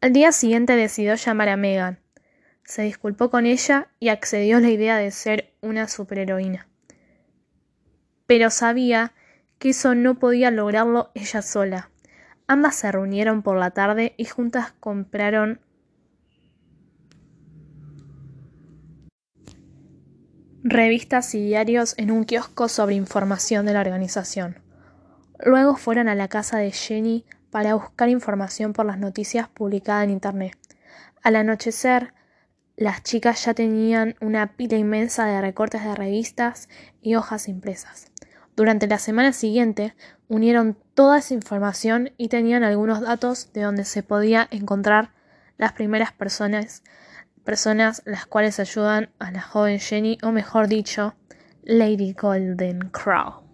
Al día siguiente decidió llamar a Megan. Se disculpó con ella y accedió a la idea de ser una superheroína. Pero sabía que eso no podía lograrlo ella sola. Ambas se reunieron por la tarde y juntas compraron revistas y diarios en un kiosco sobre información de la organización. Luego fueron a la casa de Jenny para buscar información por las noticias publicadas en Internet. Al anochecer, las chicas ya tenían una pila inmensa de recortes de revistas y hojas impresas. Durante la semana siguiente, unieron toda esa información y tenían algunos datos de donde se podía encontrar las primeras personas personas las cuales ayudan a la joven Jenny, o mejor dicho, Lady Golden Crow.